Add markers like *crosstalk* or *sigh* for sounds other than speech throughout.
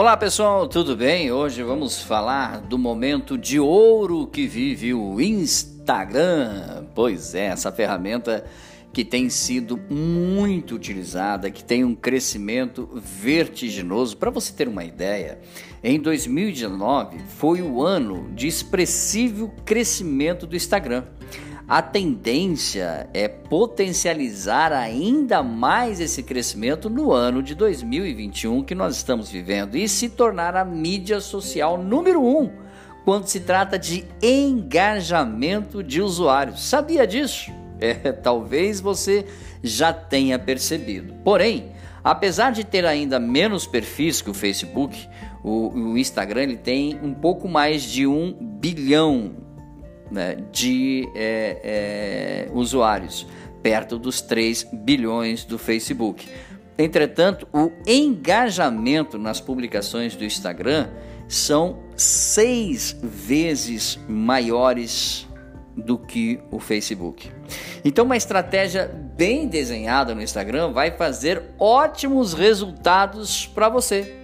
Olá pessoal, tudo bem? Hoje vamos falar do momento de ouro que vive o Instagram. Pois é, essa ferramenta que tem sido muito utilizada, que tem um crescimento vertiginoso. Para você ter uma ideia, em 2019 foi o ano de expressivo crescimento do Instagram. A tendência é potencializar ainda mais esse crescimento no ano de 2021 que nós estamos vivendo e se tornar a mídia social número um quando se trata de engajamento de usuários. Sabia disso? *laughs* É, talvez você já tenha percebido. Porém, apesar de ter ainda menos perfis que o Facebook, o, o Instagram ele tem um pouco mais de um bilhão né, de é, é, usuários, perto dos 3 bilhões do Facebook. Entretanto, o engajamento nas publicações do Instagram são seis vezes maiores do que o Facebook. Então, uma estratégia bem desenhada no Instagram vai fazer ótimos resultados para você.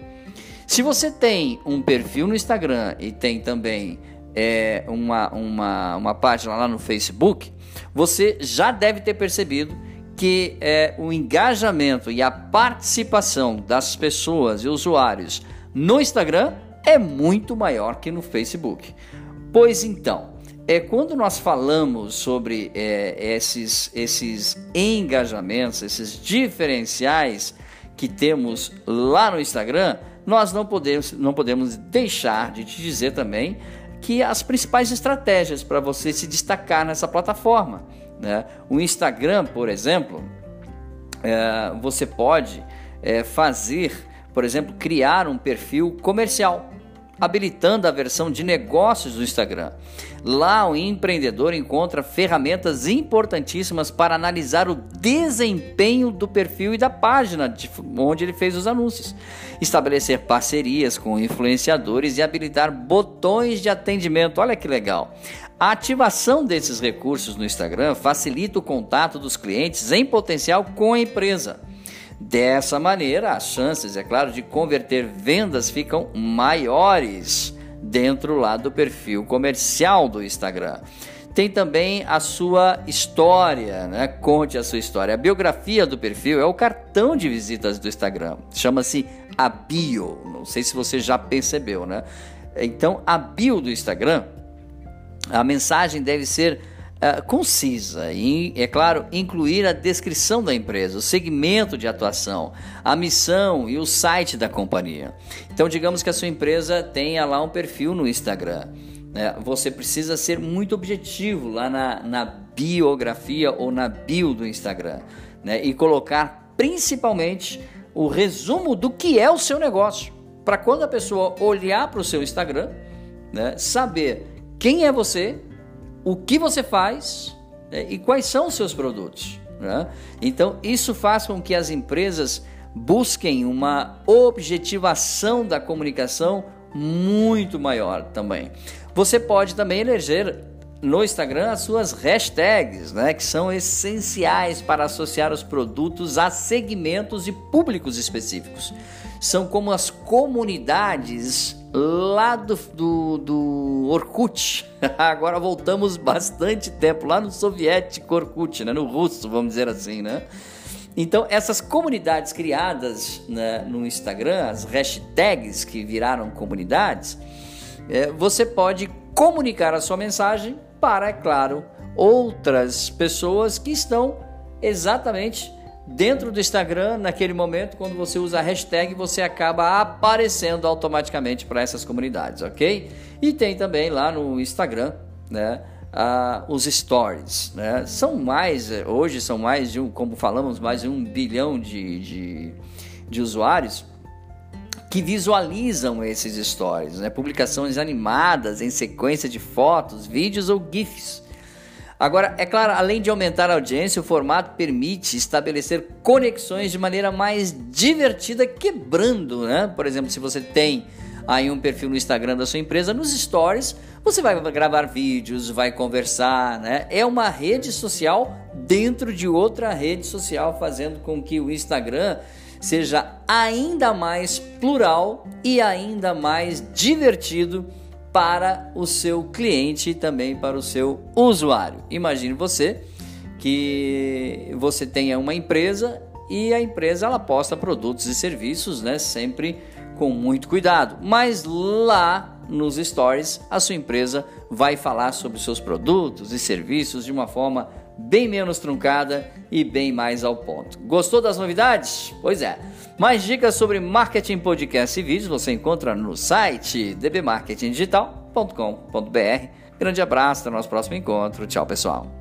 Se você tem um perfil no Instagram e tem também é, uma, uma, uma página lá no Facebook, você já deve ter percebido que é, o engajamento e a participação das pessoas e usuários no Instagram é muito maior que no Facebook. Pois então, é quando nós falamos sobre é, esses, esses engajamentos, esses diferenciais que temos lá no Instagram, nós não podemos, não podemos deixar de te dizer também que as principais estratégias para você se destacar nessa plataforma. Né? O Instagram, por exemplo, é, você pode é, fazer, por exemplo, criar um perfil comercial habilitando a versão de negócios do Instagram. Lá o empreendedor encontra ferramentas importantíssimas para analisar o desempenho do perfil e da página de onde ele fez os anúncios, estabelecer parcerias com influenciadores e habilitar botões de atendimento. Olha que legal! A ativação desses recursos no Instagram facilita o contato dos clientes em potencial com a empresa. Dessa maneira, as chances, é claro, de converter vendas ficam maiores dentro lá do perfil comercial do Instagram. Tem também a sua história, né? Conte a sua história. A biografia do perfil é o cartão de visitas do Instagram. Chama-se a bio. Não sei se você já percebeu, né? Então, a bio do Instagram, a mensagem deve ser uh, concisa e, é claro, incluir a descrição da empresa, o segmento de atuação, a missão e o site da companhia. Então, digamos que a sua empresa tenha lá um perfil no Instagram. Né? Você precisa ser muito objetivo lá na, na biografia ou na bio do Instagram né? e colocar principalmente o resumo do que é o seu negócio. Para quando a pessoa olhar para o seu Instagram, né, saber quem é você, o que você faz né, e quais são os seus produtos. Né? Então, isso faz com que as empresas busquem uma objetivação da comunicação muito maior também. Você pode também eleger no Instagram as suas hashtags, né, que são essenciais para associar os produtos a segmentos e públicos específicos. São como as comunidades lá do, do, do Orkut. *laughs* Agora voltamos bastante tempo lá no soviético Orkut, né? no russo, vamos dizer assim, né? Então, essas comunidades criadas né, no Instagram, as hashtags que viraram comunidades, é, você pode comunicar a sua mensagem para, é claro, outras pessoas que estão exatamente dentro do Instagram, naquele momento, quando você usa a hashtag, você acaba aparecendo automaticamente para essas comunidades, ok? E tem também lá no Instagram, né? Uh, os stories, né? São mais, hoje são mais de um, como falamos, mais de um bilhão de, de, de usuários que visualizam esses stories, né? Publicações animadas em sequência de fotos, vídeos ou GIFs Agora, é claro, além de aumentar a audiência, o formato permite estabelecer conexões de maneira mais divertida, quebrando, né? Por exemplo, se você tem aí um perfil no Instagram da sua empresa, nos stories, você vai gravar vídeos, vai conversar, né? É uma rede social dentro de outra rede social, fazendo com que o Instagram seja ainda mais plural e ainda mais divertido para o seu cliente e também para o seu usuário. Imagine você que você tenha uma empresa e a empresa ela posta produtos e serviços, né, sempre com muito cuidado. Mas lá nos stories a sua empresa vai falar sobre seus produtos e serviços de uma forma bem menos truncada e bem mais ao ponto. Gostou das novidades? Pois é. Mais dicas sobre marketing, podcast e vídeos você encontra no site dbmarketingdigital.com.br. Grande abraço, até o nosso próximo encontro. Tchau, pessoal.